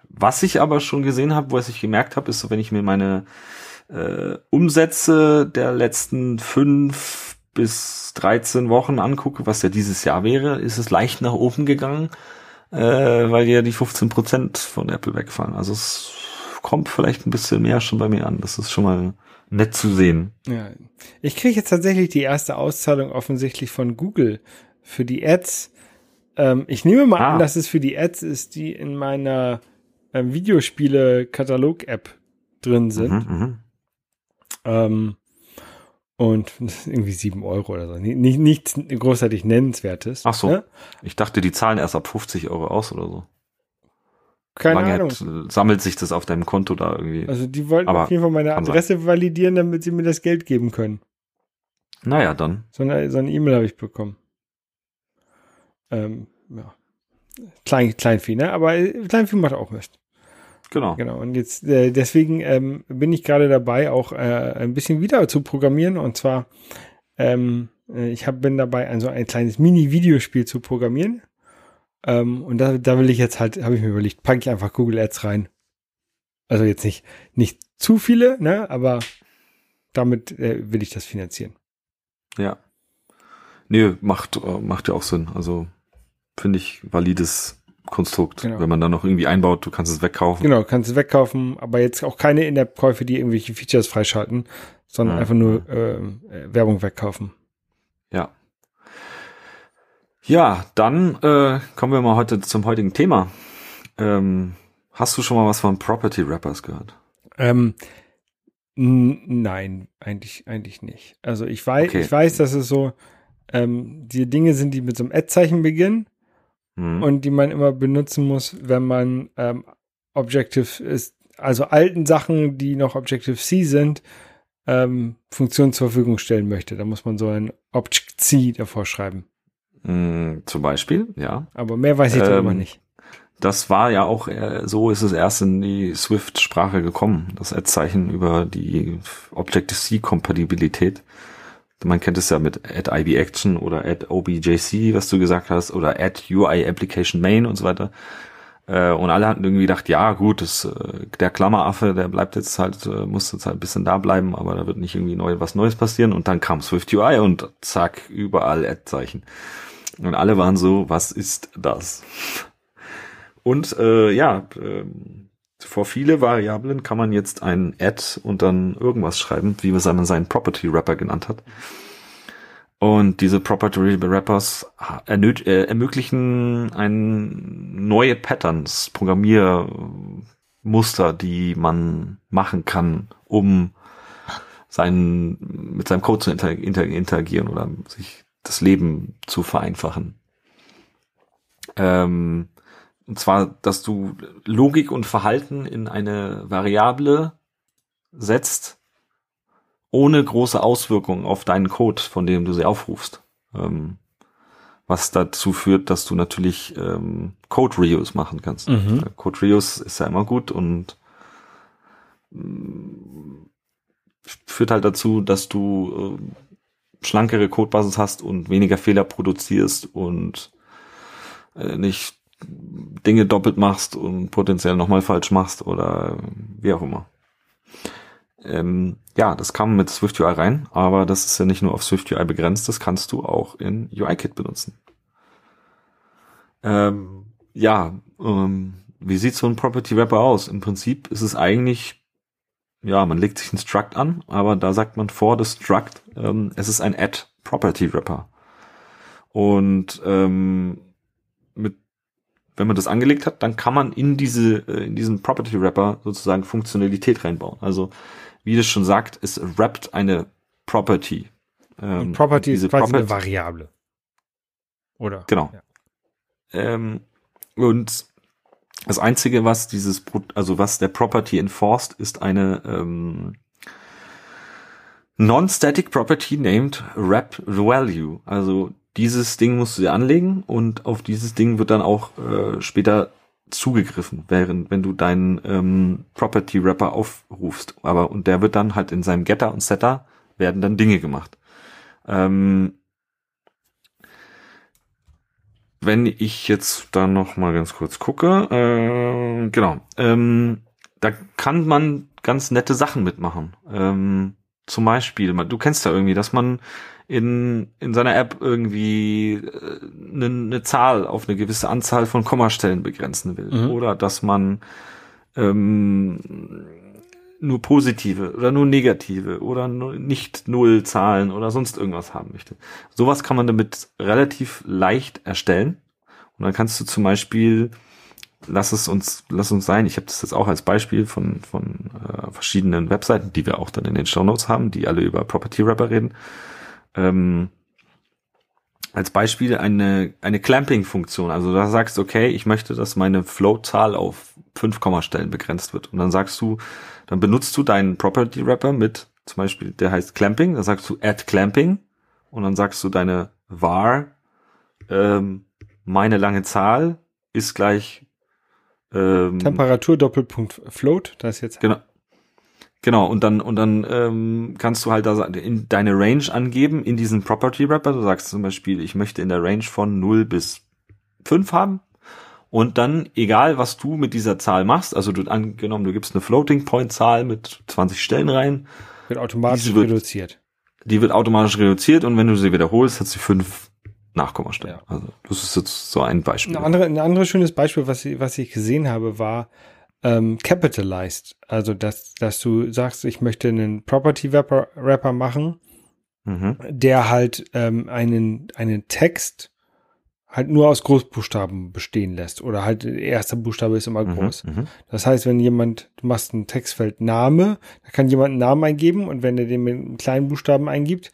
Was ich aber schon gesehen habe, was ich gemerkt habe, ist so, wenn ich mir meine äh, Umsätze der letzten fünf bis 13 Wochen angucke, was ja dieses Jahr wäre, ist es leicht nach oben gegangen, äh, weil ja die 15 Prozent von Apple wegfallen. Also es kommt vielleicht ein bisschen mehr schon bei mir an. Das ist schon mal nett zu sehen. Ja, ich kriege jetzt tatsächlich die erste Auszahlung offensichtlich von Google für die Ads. Ähm, ich nehme mal ah. an, dass es für die Ads ist, die in meiner ähm, Videospiele-Katalog-App drin sind. Mhm, mhm. ähm, und irgendwie sieben Euro oder so. Nicht, nichts großartig Nennenswertes. Ach so. Ne? Ich dachte, die zahlen erst ab 50 Euro aus oder so. Keine Lange Ahnung. Hat, sammelt sich das auf deinem Konto da irgendwie. Also die wollten Aber auf jeden Fall meine Adresse sein. validieren, damit sie mir das Geld geben können. Naja, dann. So eine so E-Mail habe ich bekommen. Ähm, ja. Klein, Kleinvieh, ne? Aber Kleinvieh macht auch Mist. Genau. Genau. Und jetzt äh, deswegen ähm, bin ich gerade dabei, auch äh, ein bisschen wieder zu programmieren. Und zwar, ähm, äh, ich hab, bin dabei, also ein kleines Mini-Videospiel zu programmieren. Ähm, und da, da will ich jetzt halt, habe ich mir überlegt, packe ich einfach Google Ads rein. Also jetzt nicht, nicht zu viele, ne? Aber damit äh, will ich das finanzieren. Ja. Nee, macht, äh, macht ja auch Sinn. Also finde ich valides Konstrukt. Genau. Wenn man dann noch irgendwie einbaut, du kannst es wegkaufen. Genau, kannst es wegkaufen, aber jetzt auch keine In-App-Käufe, die irgendwelche Features freischalten, sondern ja, einfach nur ja. äh, Werbung wegkaufen. Ja. Ja, dann äh, kommen wir mal heute zum heutigen Thema. Ähm, hast du schon mal was von Property Rappers gehört? Ähm, nein, eigentlich, eigentlich nicht. Also ich weiß, okay. ich weiß, dass es so ähm, die Dinge sind, die mit so einem Ad-Zeichen beginnen mhm. und die man immer benutzen muss, wenn man ähm, Objective ist, also alten Sachen, die noch Objective C sind, ähm, Funktionen zur Verfügung stellen möchte. Da muss man so ein Object C davor schreiben. Mhm, zum Beispiel, ja. Aber mehr weiß ich ähm, darüber nicht. Das war ja auch, äh, so ist es erst in die Swift-Sprache gekommen, das Ad-Zeichen über die Objective-C-Kompatibilität man kennt es ja mit add IB Action oder add OBJC, was du gesagt hast, oder add UI Application Main und so weiter. Äh, und alle hatten irgendwie gedacht, ja gut, das, äh, der Klammeraffe, der bleibt jetzt halt, äh, muss jetzt halt ein bisschen da bleiben, aber da wird nicht irgendwie neu was Neues passieren. Und dann kam Swift UI und zack, überall Ad-Zeichen. Und alle waren so, was ist das? Und äh, ja, äh, vor viele Variablen kann man jetzt ein Add und dann irgendwas schreiben, wie man seinen Property Wrapper genannt hat. Und diese Property Wrappers äh, ermöglichen ein neue Patterns, Programmiermuster, die man machen kann, um seinen, mit seinem Code zu inter, inter, interagieren oder sich das Leben zu vereinfachen. Ähm, und zwar, dass du Logik und Verhalten in eine Variable setzt, ohne große Auswirkungen auf deinen Code, von dem du sie aufrufst. Ähm, was dazu führt, dass du natürlich ähm, Code Reuse machen kannst. Mhm. Code Reuse ist ja immer gut und mm, führt halt dazu, dass du äh, schlankere Codebasis hast und weniger Fehler produzierst und äh, nicht Dinge doppelt machst und potenziell nochmal falsch machst oder wie auch immer. Ähm, ja, das kam mit SwiftUI rein, aber das ist ja nicht nur auf SwiftUI begrenzt, das kannst du auch in UIKit benutzen. Ähm, ja, ähm, wie sieht so ein Property Wrapper aus? Im Prinzip ist es eigentlich, ja, man legt sich ein Struct an, aber da sagt man vor das Struct, ähm, es ist ein Add Property Wrapper. Und ähm, wenn man das angelegt hat, dann kann man in diese, äh, in diesen Property Wrapper sozusagen Funktionalität reinbauen. Also, wie das schon sagt, es wrappt eine Property. Ähm, Property ist quasi Property, eine Variable. Oder? Genau. Ja. Ähm, und das einzige, was dieses, also was der Property enforced, ist eine ähm, Non-Static Property named Wrap Value. Also dieses Ding musst du dir anlegen und auf dieses Ding wird dann auch äh, später zugegriffen, während wenn du deinen ähm, Property Wrapper aufrufst. Aber und der wird dann halt in seinem Getter und Setter werden dann Dinge gemacht. Ähm, wenn ich jetzt da noch mal ganz kurz gucke, äh, genau, ähm, da kann man ganz nette Sachen mitmachen. Ähm, zum Beispiel, du kennst ja irgendwie, dass man in, in seiner App irgendwie eine, äh, eine Zahl auf eine gewisse Anzahl von Kommastellen begrenzen will. Mhm. Oder dass man ähm, nur positive oder nur negative oder nur nicht null Zahlen oder sonst irgendwas haben möchte. Sowas kann man damit relativ leicht erstellen. Und dann kannst du zum Beispiel, lass es uns, lass uns sein, ich habe das jetzt auch als Beispiel von, von äh, verschiedenen Webseiten, die wir auch dann in den Show Notes haben, die alle über Property Wrapper reden ähm, als Beispiel eine, eine Clamping-Funktion. Also da sagst du, okay, ich möchte, dass meine Float-Zahl auf 5 Kommastellen begrenzt wird. Und dann sagst du, dann benutzt du deinen Property Wrapper mit, zum Beispiel, der heißt Clamping, dann sagst du add Clamping und dann sagst du deine var, ähm, meine lange Zahl ist gleich ähm, Temperatur Doppelpunkt Float, das ist jetzt genau Genau, und dann, und dann ähm, kannst du halt da in deine Range angeben in diesen Property Wrapper. Du sagst zum Beispiel, ich möchte in der Range von 0 bis 5 haben. Und dann, egal was du mit dieser Zahl machst, also du angenommen, du gibst eine Floating Point Zahl mit 20 Stellen rein. Wird automatisch wird, reduziert. Die wird automatisch reduziert und wenn du sie wiederholst, hat sie fünf Nachkommastellen. Ja. Also das ist jetzt so ein Beispiel. Ein, andere, ein anderes schönes Beispiel, was ich, was ich gesehen habe, war, ähm, capitalized. Also, dass, dass du sagst, ich möchte einen Property Wrapper, Wrapper machen, mhm. der halt ähm, einen, einen Text halt nur aus Großbuchstaben bestehen lässt. Oder halt der erste Buchstabe ist immer mhm, groß. Mhm, das heißt, wenn jemand, du machst ein Textfeld Name, da kann jemand einen Namen eingeben und wenn er den mit einem kleinen Buchstaben eingibt,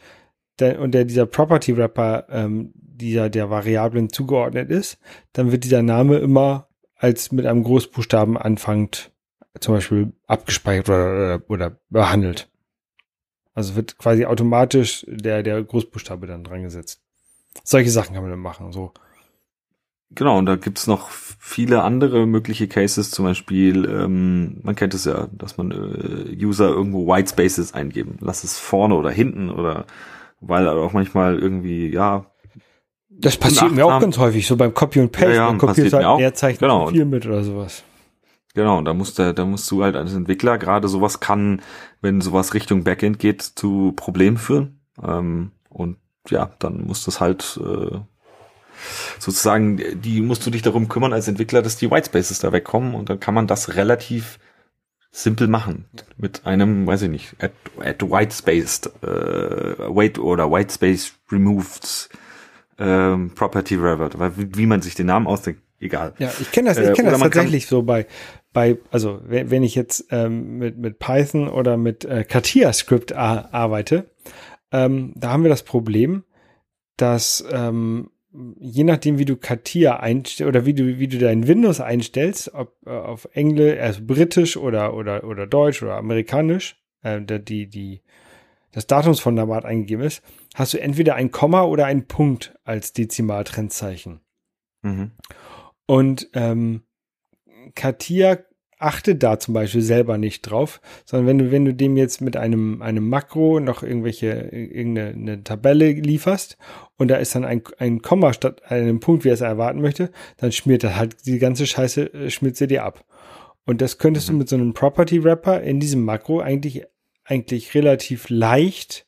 der, und der dieser Property Wrapper ähm, dieser der Variablen zugeordnet ist, dann wird dieser Name immer als mit einem Großbuchstaben anfängt, zum Beispiel abgespeichert oder, oder, oder behandelt. Also wird quasi automatisch der, der Großbuchstabe dann dran gesetzt. Solche Sachen kann man dann machen, so. Genau, und da gibt's noch viele andere mögliche Cases, zum Beispiel, ähm, man kennt es ja, dass man äh, User irgendwo White Spaces eingeben. Lass es vorne oder hinten oder weil auch manchmal irgendwie, ja, das passiert mir auch ganz häufig, so beim Copy und Paste. Ja, ja, man kopiert halt, der zeichnet genau. viel mit oder sowas. Genau, und da musst du, da musst du halt als Entwickler gerade sowas kann, wenn sowas Richtung Backend geht, zu Problemen führen. Ähm, und ja, dann muss das halt äh, sozusagen, die musst du dich darum kümmern als Entwickler, dass die Whitespaces da wegkommen und dann kann man das relativ simpel machen mit einem, weiß ich nicht, add, add whitespaced, äh, wait oder whitespace removed ähm, Property Revert, weil wie, man sich den Namen ausdenkt, egal. Ja, ich kenne das, ich kenne äh, das tatsächlich so bei, bei, also wenn ich jetzt ähm, mit, mit Python oder mit äh, Katia Script arbeite, ähm, da haben wir das Problem, dass ähm, je nachdem, wie du Katia einstellst oder wie du, wie du dein Windows einstellst, ob äh, auf Englisch, also britisch oder, oder, oder deutsch oder amerikanisch, äh, die, die, das Datumsformat eingegeben ist, hast du entweder ein Komma oder ein Punkt als Dezimaltrennzeichen. Mhm. Und ähm, Katia achtet da zum Beispiel selber nicht drauf, sondern wenn du, wenn du dem jetzt mit einem, einem Makro noch irgendwelche, irgendeine Tabelle lieferst und da ist dann ein, ein Komma statt einem Punkt, wie er es erwarten möchte, dann schmiert er halt die ganze Scheiße, äh, schmiert sie dir ab. Und das könntest mhm. du mit so einem Property Wrapper in diesem Makro eigentlich, eigentlich relativ leicht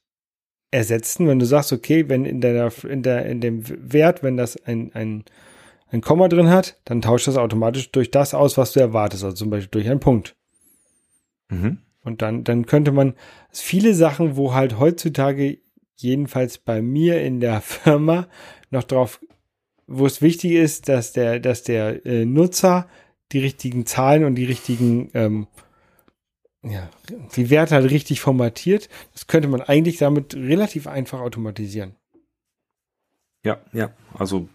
ersetzen, wenn du sagst, okay, wenn in deiner, in der, in dem Wert, wenn das ein, ein, ein Komma drin hat, dann tauscht das automatisch durch das aus, was du erwartest, also zum Beispiel durch einen Punkt. Mhm. Und dann, dann könnte man viele Sachen, wo halt heutzutage, jedenfalls bei mir in der [laughs] Firma, noch drauf, wo es wichtig ist, dass der, dass der äh, Nutzer die richtigen Zahlen und die richtigen, ähm, ja, die Werte halt richtig formatiert. Das könnte man eigentlich damit relativ einfach automatisieren. Ja, ja, also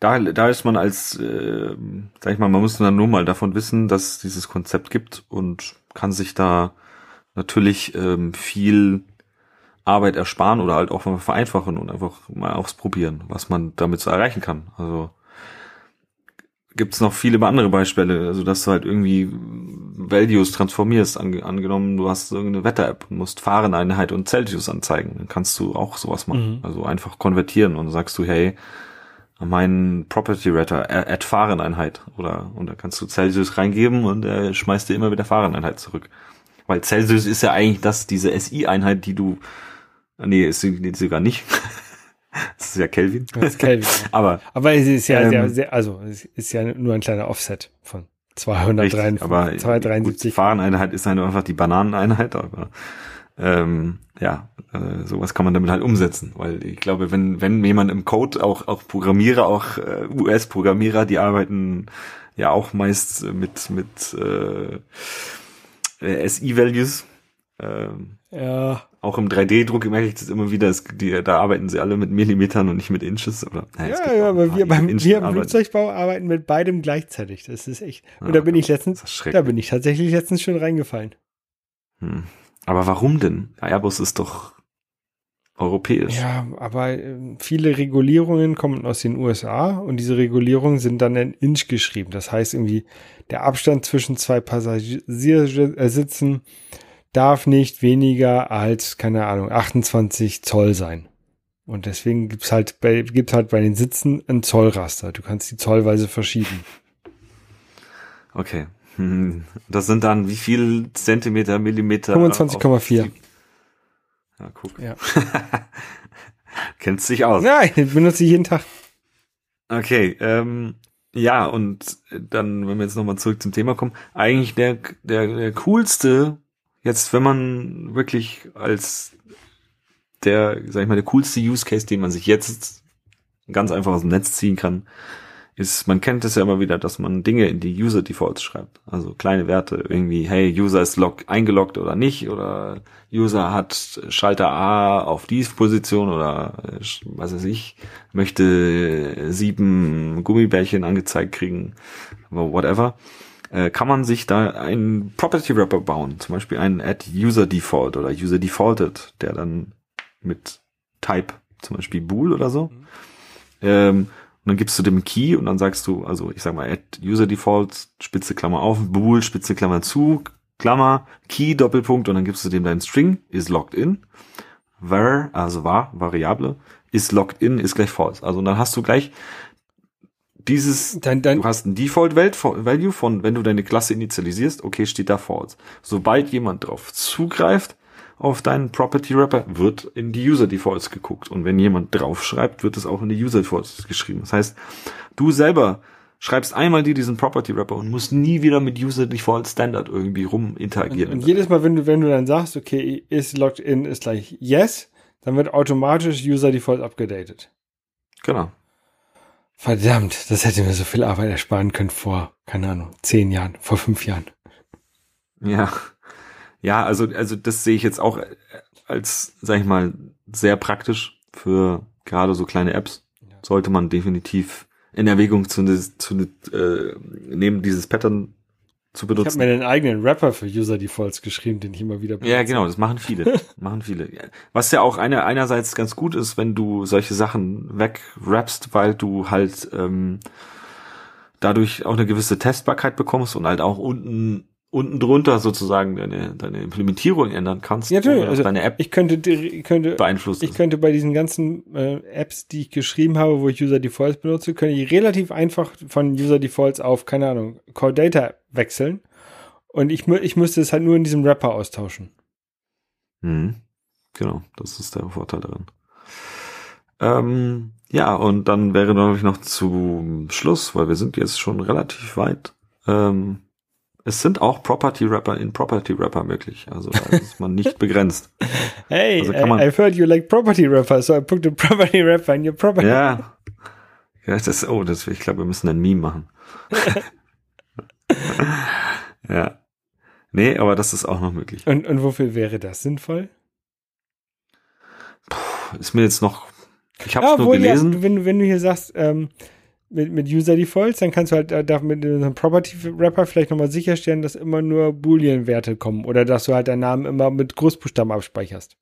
da, da ist man als, äh, sag ich mal, man muss dann nur mal davon wissen, dass dieses Konzept gibt und kann sich da natürlich ähm, viel Arbeit ersparen oder halt auch vereinfachen und einfach mal ausprobieren, was man damit so erreichen kann. Also gibt's noch viele andere Beispiele, also dass du halt irgendwie Values transformierst. Ange angenommen, du hast irgendeine Wetter-App und musst Fahreneinheit und Celsius anzeigen, dann kannst du auch sowas machen. Mhm. Also einfach konvertieren und sagst du, hey, meinen Property Rater, add Fahreneinheit oder und da kannst du Celsius reingeben und er schmeißt dir immer wieder Fahreneinheit zurück. Weil Celsius ist ja eigentlich das, diese SI-Einheit, die du, nee, ist sie sogar nicht. [laughs] [laughs] das ist ja Kelvin. Das ist Kelvin. [laughs] aber, aber es ist ja ähm, sehr, sehr, also es ist ja nur ein kleiner Offset von 273, aber 273. Gut, Fahreneinheit ist einfach die Bananeneinheit, aber ähm, ja, äh, sowas kann man damit halt umsetzen, weil ich glaube, wenn wenn jemand im Code auch auch Programmierer, auch äh, US-Programmierer, die arbeiten ja auch meist mit mit äh SI-Values. Äh, ja. Auch im 3D-Druck merke ich das immer wieder, es, die, da arbeiten sie alle mit Millimetern und nicht mit Inches. Oder, ja, ja, ja aber wir beim wir im Flugzeugbau arbeiten mit beidem gleichzeitig. Das ist echt. Und ah, da bin ich letztens, da bin ich tatsächlich letztens schon reingefallen. Hm. Aber warum denn? Airbus ist doch europäisch. Ja, aber ähm, viele Regulierungen kommen aus den USA und diese Regulierungen sind dann in Inch geschrieben. Das heißt irgendwie, der Abstand zwischen zwei Passagiersitzen darf nicht weniger als, keine Ahnung, 28 Zoll sein. Und deswegen gibt's halt bei, gibt's halt bei den Sitzen ein Zollraster. Du kannst die zollweise verschieben. Okay. [laughs] Das sind dann wie viel Zentimeter, Millimeter? 25,4. Ja, guck. Ja. [laughs] Kennst dich aus. Nein, benutze ich jeden Tag. Okay, ähm, ja, und dann, wenn wir jetzt nochmal zurück zum Thema kommen, eigentlich der, der, der coolste, jetzt, wenn man wirklich als der, sag ich mal, der coolste Use Case, den man sich jetzt ganz einfach aus dem Netz ziehen kann, ist, man kennt es ja immer wieder, dass man Dinge in die User Defaults schreibt. Also kleine Werte irgendwie, hey, User ist log eingeloggt oder nicht oder User hat Schalter A auf die Position oder was weiß ich, möchte sieben Gummibärchen angezeigt kriegen, whatever. Äh, kann man sich da einen Property Wrapper bauen, zum Beispiel einen Add User Default oder User Defaulted, der dann mit Type, zum Beispiel Bool oder so, mhm. ähm, und dann gibst du dem Key und dann sagst du, also ich sag mal, add user default, Spitze Klammer auf, bool, Spitze Klammer zu, Klammer, Key, Doppelpunkt und dann gibst du dem deinen String, is logged in, var, also war, Variable, is logged in, ist gleich false. Also dann hast du gleich dieses, dann, dann, du hast ein Default Value von, wenn du deine Klasse initialisierst, okay, steht da false. Sobald jemand drauf zugreift, auf deinen Property Wrapper, wird in die User Defaults geguckt. Und wenn jemand draufschreibt, wird es auch in die User Defaults geschrieben. Das heißt, du selber schreibst einmal dir diesen Property Wrapper und musst nie wieder mit User Default Standard irgendwie rum interagieren. Und, und jedes Mal, wenn du, wenn du dann sagst, okay, ist logged in ist gleich yes, dann wird automatisch User Default abgedatet. Genau. Verdammt, das hätte mir so viel Arbeit ersparen können vor, keine Ahnung, zehn Jahren, vor fünf Jahren. Ja. Ja, also, also das sehe ich jetzt auch als, sag ich mal, sehr praktisch für gerade so kleine Apps. sollte man definitiv in Erwägung zu, zu äh, nehmen, dieses Pattern zu benutzen. Ich habe mir einen eigenen Rapper für User Defaults geschrieben, den ich immer wieder benutze. Ja, genau, das machen viele. [laughs] machen viele. Was ja auch eine, einerseits ganz gut ist, wenn du solche Sachen wegrappst, weil du halt ähm, dadurch auch eine gewisse Testbarkeit bekommst und halt auch unten unten drunter sozusagen deine, deine Implementierung ändern kannst. Ja, natürlich. Also deine App ich könnte, ich könnte, beeinflussen. Ich könnte bei diesen ganzen äh, Apps, die ich geschrieben habe, wo ich User Defaults benutze, könnte ich relativ einfach von User Defaults auf, keine Ahnung, Core Data wechseln. Und ich, ich müsste es halt nur in diesem Wrapper austauschen. Mhm. Genau, das ist der Vorteil daran. Ähm, ja, und dann wäre natürlich noch zum Schluss, weil wir sind jetzt schon relativ weit. Ähm, es sind auch Property Rapper in Property Rapper möglich. Also da ist man nicht [laughs] begrenzt. Hey, also I, I've heard you like Property Rapper, so I put the Property Rapper in your Property. Ja. Ja, das, oh, das, ich glaube, wir müssen ein Meme machen. [laughs] ja. Nee, aber das ist auch noch möglich. Und, und wofür wäre das sinnvoll? Puh, ist mir jetzt noch, ich habe es ah, nur gelesen. Ja, wenn, wenn du hier sagst, ähm, mit, mit User Defaults, dann kannst du halt äh, mit einem Property Wrapper vielleicht nochmal sicherstellen, dass immer nur Boolean-Werte kommen oder dass du halt deinen Namen immer mit Großbuchstaben abspeicherst.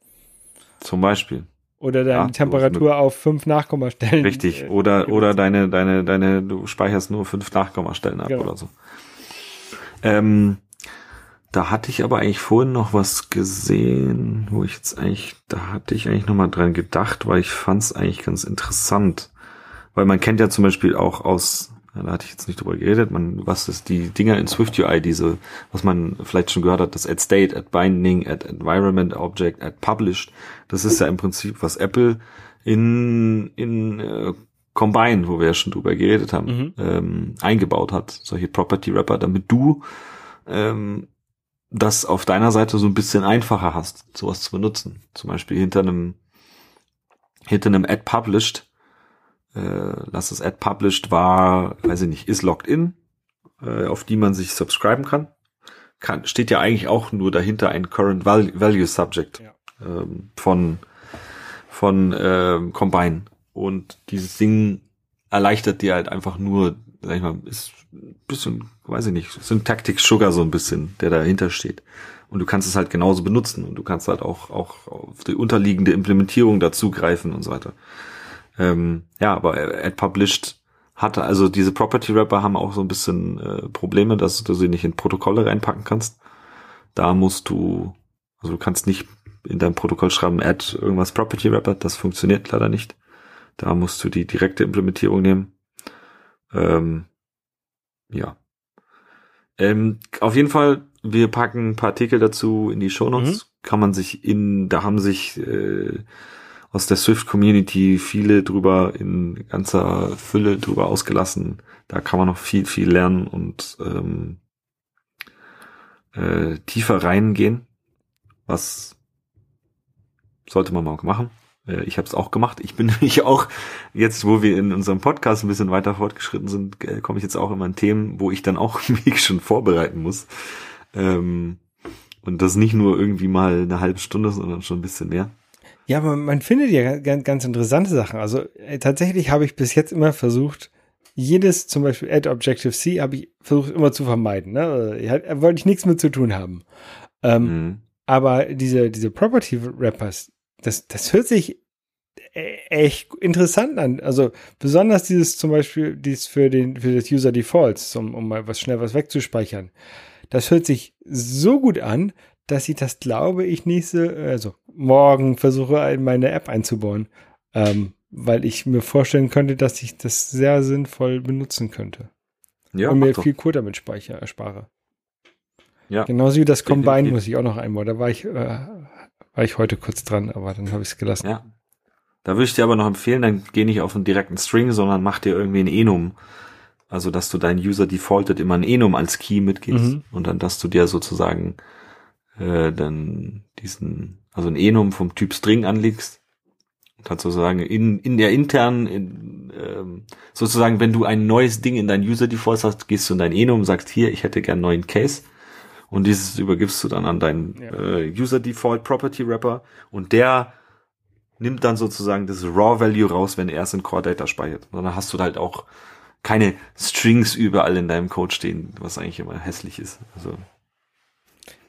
Zum Beispiel. Oder deine ja, Temperatur auf fünf Nachkommastellen. Richtig. Äh, oder, oder deine, deine, deine, du speicherst nur fünf Nachkommastellen ab genau. oder so. Ähm, da hatte ich aber eigentlich vorhin noch was gesehen, wo ich jetzt eigentlich, da hatte ich eigentlich nochmal dran gedacht, weil ich fand es eigentlich ganz interessant. Weil man kennt ja zum Beispiel auch aus, da hatte ich jetzt nicht drüber geredet, man, was ist die Dinger in Swift UI, diese, was man vielleicht schon gehört hat, das add state, add binding, add environment object, add published. Das ist ja im Prinzip, was Apple in, in äh, Combine, wo wir ja schon drüber geredet haben, mhm. ähm, eingebaut hat, solche Property Wrapper, damit du ähm, das auf deiner Seite so ein bisschen einfacher hast, sowas zu benutzen. Zum Beispiel hinter einem hinter einem Add Published äh, lass es Ad Published war, weiß ich nicht, ist logged in, äh, auf die man sich subscriben kann. kann. Steht ja eigentlich auch nur dahinter ein Current Value Subject ja. ähm, von, von ähm, Combine. Und dieses Ding erleichtert dir halt einfach nur, sag ich mal, ist ein bisschen, weiß ich nicht, Syntactic Sugar so ein bisschen, der dahinter steht. Und du kannst es halt genauso benutzen und du kannst halt auch, auch auf die unterliegende Implementierung dazugreifen und so weiter. Ähm, ja, aber Ad Published hatte, also diese Property Wrapper haben auch so ein bisschen äh, Probleme, dass du sie nicht in Protokolle reinpacken kannst. Da musst du, also du kannst nicht in deinem Protokoll schreiben, add irgendwas Property Wrapper, das funktioniert leider nicht. Da musst du die direkte Implementierung nehmen. Ähm, ja. Ähm, auf jeden Fall, wir packen ein paar Artikel dazu in die Show Notes. Mhm. Kann man sich in, da haben sich äh, aus der Swift-Community viele drüber in ganzer Fülle drüber ausgelassen. Da kann man noch viel, viel lernen und ähm, äh, tiefer reingehen. Was sollte man mal machen. Äh, ich habe es auch gemacht. Ich bin [laughs] nämlich auch jetzt, wo wir in unserem Podcast ein bisschen weiter fortgeschritten sind, äh, komme ich jetzt auch immer in Themen, wo ich dann auch [laughs] mich schon vorbereiten muss. Ähm, und das nicht nur irgendwie mal eine halbe Stunde, sondern schon ein bisschen mehr. Ja, aber man findet ja ganz, ganz interessante Sachen. Also äh, tatsächlich habe ich bis jetzt immer versucht, jedes zum Beispiel Add Objective-C habe ich versucht immer zu vermeiden. Ne? Also, äh, wollte ich nichts mit zu tun haben. Ähm, mhm. Aber diese, diese Property-Wrappers, das, das hört sich e, echt interessant an. Also besonders dieses zum Beispiel, dieses für den, für das User Defaults, um, um mal was schnell was wegzuspeichern. Das hört sich so gut an, dass ich das, glaube ich, nächste, also morgen versuche, in meine App einzubauen. Ähm, weil ich mir vorstellen könnte, dass ich das sehr sinnvoll benutzen könnte. Ja, und mir viel Code damit speicher, erspare. Ja. Genauso wie das Combine muss ich auch noch einbauen. Da war ich, äh, war ich heute kurz dran, aber dann habe ich es gelassen. Ja. Da würde ich dir aber noch empfehlen, dann geh nicht auf einen direkten String, sondern mach dir irgendwie ein Enum. Also, dass du deinen User defaulted immer ein Enum als Key mitgibst mhm. und dann, dass du dir sozusagen äh, dann diesen, also ein Enum vom Typ String anlegst und dann sozusagen in, in der internen, in, ähm, sozusagen, wenn du ein neues Ding in dein User Default hast, gehst du in dein Enum sagst, hier, ich hätte gern neuen Case und dieses übergibst du dann an deinen ja. äh, User Default Property Wrapper und der nimmt dann sozusagen das Raw Value raus, wenn er es in Core Data speichert. Und dann hast du halt auch keine Strings überall in deinem Code stehen, was eigentlich immer hässlich ist. Also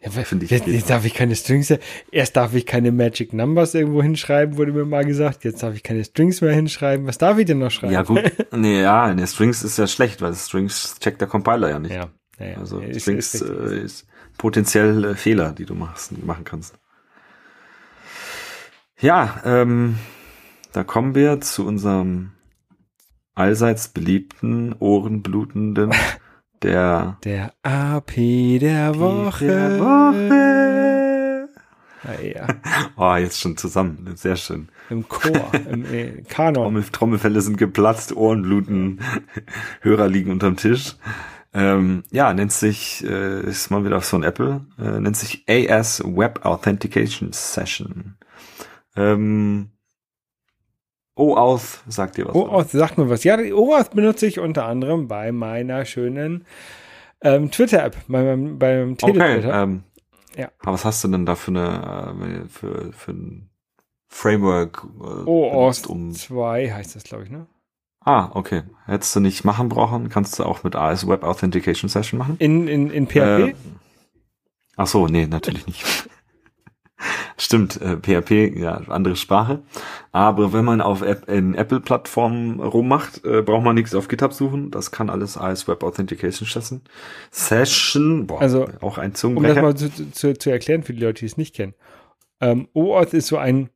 ja, finde ich. Jetzt, jetzt darf ich keine Strings. Erst darf ich keine Magic Numbers irgendwo hinschreiben, wurde mir mal gesagt. Jetzt darf ich keine Strings mehr hinschreiben. Was darf ich denn noch schreiben? Ja gut. [laughs] nee, ja, ne, Strings ist ja schlecht, weil Strings checkt der Compiler ja nicht. Ja. ja, ja. Also ja, Strings ist, ist, äh, ist potenziell äh, Fehler, die du machst, machen kannst. Ja, ähm, da kommen wir zu unserem allseits beliebten, ohrenblutenden [laughs] der der AP der Woche. Der Woche. Ah, ja. [laughs] Oh, jetzt schon zusammen. Sehr schön. Im Chor, im äh, Kanon. Trommel, Trommelfälle sind geplatzt, Ohren bluten, [laughs] Hörer liegen unterm Tisch. Ähm, ja, nennt sich, äh, ist mal wieder von Apple, äh, nennt sich AS Web Authentication Session. Ähm, OAuth sagt dir was. OAuth sagt mir was. Ja, OAuth benutze ich unter anderem bei meiner schönen ähm, Twitter-App, bei meinem, beim Tele-Twitter. Okay, ähm, ja. Aber was hast du denn da für eine, äh, für, für ein Framework? Äh, OAuth um 2 heißt das, glaube ich, ne? Ah, okay. Hättest du nicht machen brauchen, kannst du auch mit AS Web Authentication Session machen. In, in, in PHP? Äh, ach so, nee, natürlich nicht. [laughs] Stimmt, äh, PHP, ja, andere Sprache. Aber wenn man auf App, in Apple-Plattformen rummacht, äh, braucht man nichts auf GitHub suchen. Das kann alles als Web Authentication Session. Session, boah, also, auch ein Zungenbrecher. Um das mal zu, zu, zu erklären für die Leute, die es nicht kennen. Ähm, OAuth ist so ein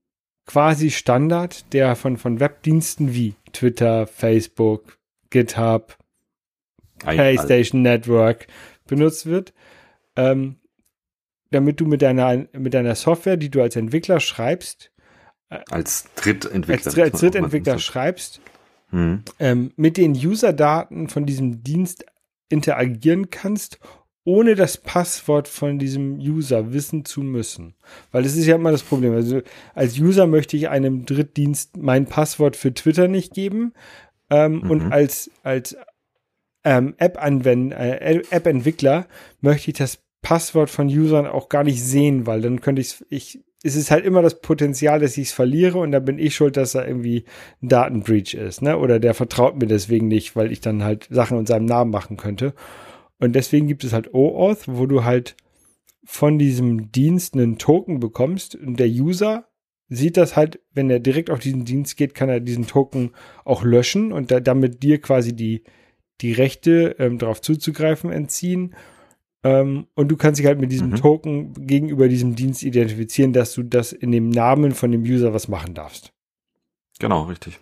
quasi Standard, der von, von Webdiensten wie Twitter, Facebook, GitHub, PlayStation Network benutzt wird. Ähm, damit du mit deiner, mit deiner Software, die du als Entwickler schreibst, äh, als Drittentwickler, als, als Drittentwickler schreibst, hm. ähm, mit den User-Daten von diesem Dienst interagieren kannst, ohne das Passwort von diesem User wissen zu müssen. Weil das ist ja immer das Problem. Also als User möchte ich einem Drittdienst mein Passwort für Twitter nicht geben. Ähm, mhm. Und als, als ähm, äh, App-Entwickler möchte ich das Passwort von Usern auch gar nicht sehen, weil dann könnte ich ich es ist halt immer das Potenzial, dass ich es verliere und da bin ich schuld, dass da irgendwie ein Datenbreach ist, ne? Oder der vertraut mir deswegen nicht, weil ich dann halt Sachen in seinem Namen machen könnte. Und deswegen gibt es halt OAuth, wo du halt von diesem Dienst einen Token bekommst und der User sieht das halt, wenn er direkt auf diesen Dienst geht, kann er diesen Token auch löschen und da, damit dir quasi die, die Rechte ähm, darauf zuzugreifen entziehen ähm, und du kannst dich halt mit diesem mhm. Token gegenüber diesem Dienst identifizieren, dass du das in dem Namen von dem User was machen darfst. Genau, richtig.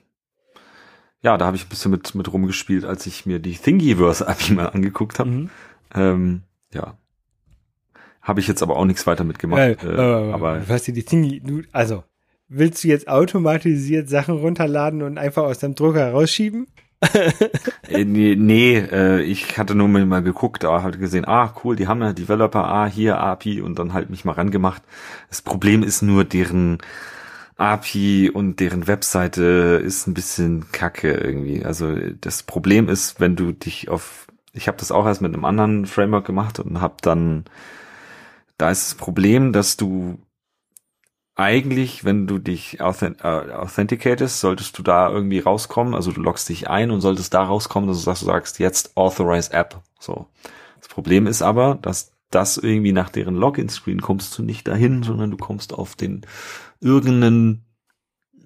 Ja, da habe ich ein bisschen mit, mit rumgespielt, als ich mir die Thingiverse-API [laughs] mal angeguckt habe. Mhm. Ähm, ja. Habe ich jetzt aber auch nichts weiter mitgemacht. Äh, äh, äh, aber du, die Thingy, du, also, willst du jetzt automatisiert Sachen runterladen und einfach aus deinem Drucker rausschieben? Äh, nee, nee äh, ich hatte nur mal geguckt, aber halt gesehen, ah, cool, die haben ja Developer, ah, hier API und dann halt mich mal rangemacht. Das Problem ist nur, deren API und deren Webseite ist ein bisschen kacke irgendwie. Also das Problem ist, wenn du dich auf, ich habe das auch erst mit einem anderen Framework gemacht und habe dann, da ist das Problem, dass du eigentlich, wenn du dich authent äh, authenticatest, solltest du da irgendwie rauskommen. Also du loggst dich ein und solltest da rauskommen, dass du sagst, du sagst jetzt Authorize App. So. Das Problem ist aber, dass das irgendwie nach deren Login-Screen kommst du nicht dahin, sondern du kommst auf den irgendeinen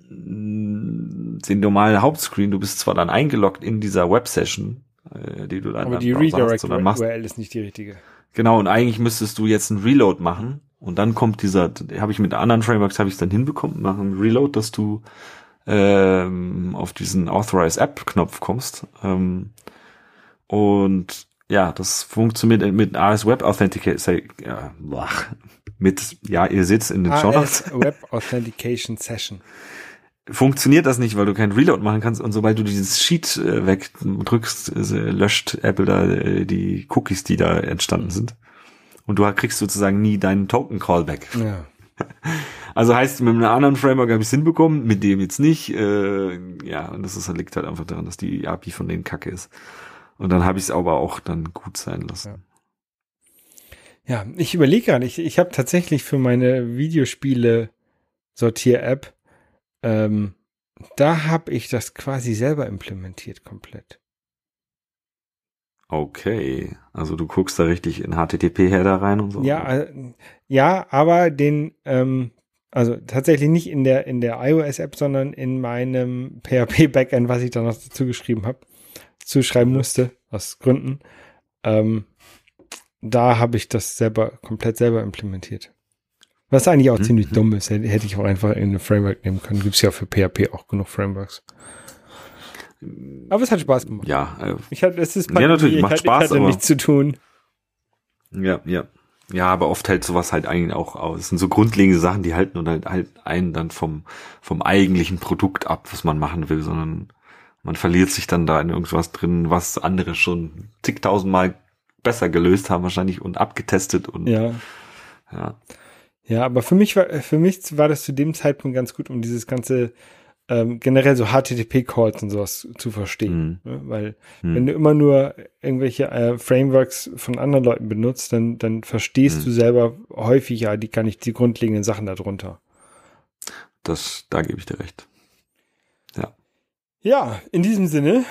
den normalen Hauptscreen. Du bist zwar dann eingeloggt in dieser Web-Session, äh, die du dann aber die Redirect URL ist nicht die richtige. Genau, und eigentlich müsstest du jetzt einen Reload machen und dann kommt dieser, habe ich mit anderen Frameworks habe ich es dann hinbekommen, nach einem Reload, dass du ähm, auf diesen Authorize App Knopf kommst. Ähm, und ja, das funktioniert mit AS Web Authentication. Ja, mit, ja, ihr sitzt in den Show Web Authentication Session. [laughs] Funktioniert das nicht, weil du kein Reload machen kannst und sobald du dieses Sheet äh, wegdrückst, äh, löscht Apple da äh, die Cookies, die da entstanden sind und du kriegst sozusagen nie deinen Token Callback. Ja. [laughs] Also heißt, mit einem anderen Framework habe ich es hinbekommen, mit dem jetzt nicht. Äh, ja, und das ist, liegt halt einfach daran, dass die API von denen kacke ist. Und dann habe ich es aber auch dann gut sein lassen. Ja, ja ich überlege gerade, ich, ich habe tatsächlich für meine Videospiele Sortier-App ähm, da habe ich das quasi selber implementiert komplett. Okay, also du guckst da richtig in HTTP-Header rein und so. Ja, äh, ja, aber den, ähm, also tatsächlich nicht in der in der iOS-App, sondern in meinem PHP-Backend, was ich da noch dazu geschrieben habe, zuschreiben musste aus Gründen. Ähm, da habe ich das selber komplett selber implementiert. Was eigentlich auch mhm. ziemlich dumm ist, hätte ich auch einfach in ein Framework nehmen können. Gibt es ja für PHP auch genug Frameworks. Aber es hat Spaß gemacht. Ja, äh, ich hatte, es ist Pandemie, ja natürlich macht ich, Spaß, ich hatte aber nichts zu tun. Ja, ja, ja, aber oft hält sowas halt eigentlich auch aus. Es sind so grundlegende Sachen, die halten und halt, halt einen dann vom vom eigentlichen Produkt ab, was man machen will, sondern man verliert sich dann da in irgendwas drin, was andere schon zigtausendmal besser gelöst haben wahrscheinlich und abgetestet und ja. ja. Ja, aber für mich war für mich war das zu dem Zeitpunkt ganz gut, um dieses ganze ähm, generell so HTTP-Calls und sowas zu verstehen. Mhm. Ne? Weil mhm. wenn du immer nur irgendwelche äh, Frameworks von anderen Leuten benutzt, dann, dann verstehst mhm. du selber häufig ja die gar nicht die grundlegenden Sachen darunter. Das, da gebe ich dir recht. Ja. Ja, in diesem Sinne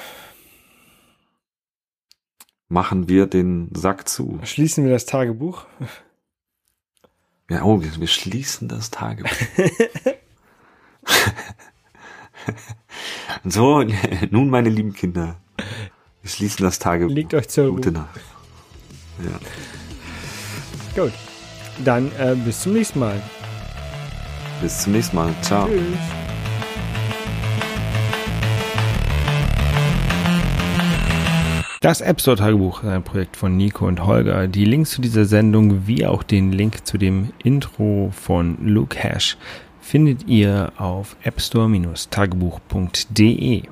machen wir den Sack zu. Schließen wir das Tagebuch. Ja, oh, wir schließen das Tagebuch. [laughs] [laughs] so, [laughs] nun, meine lieben Kinder, wir schließen das Tagebuch. Legt euch zur Gute Nacht. Ja. Gut. Dann äh, bis zum nächsten Mal. Bis zum nächsten Mal. Ciao. Tschüss. Das App Store Tagebuch ist ein Projekt von Nico und Holger. Die Links zu dieser Sendung wie auch den Link zu dem Intro von Luke Hash findet ihr auf appstore-tagebuch.de.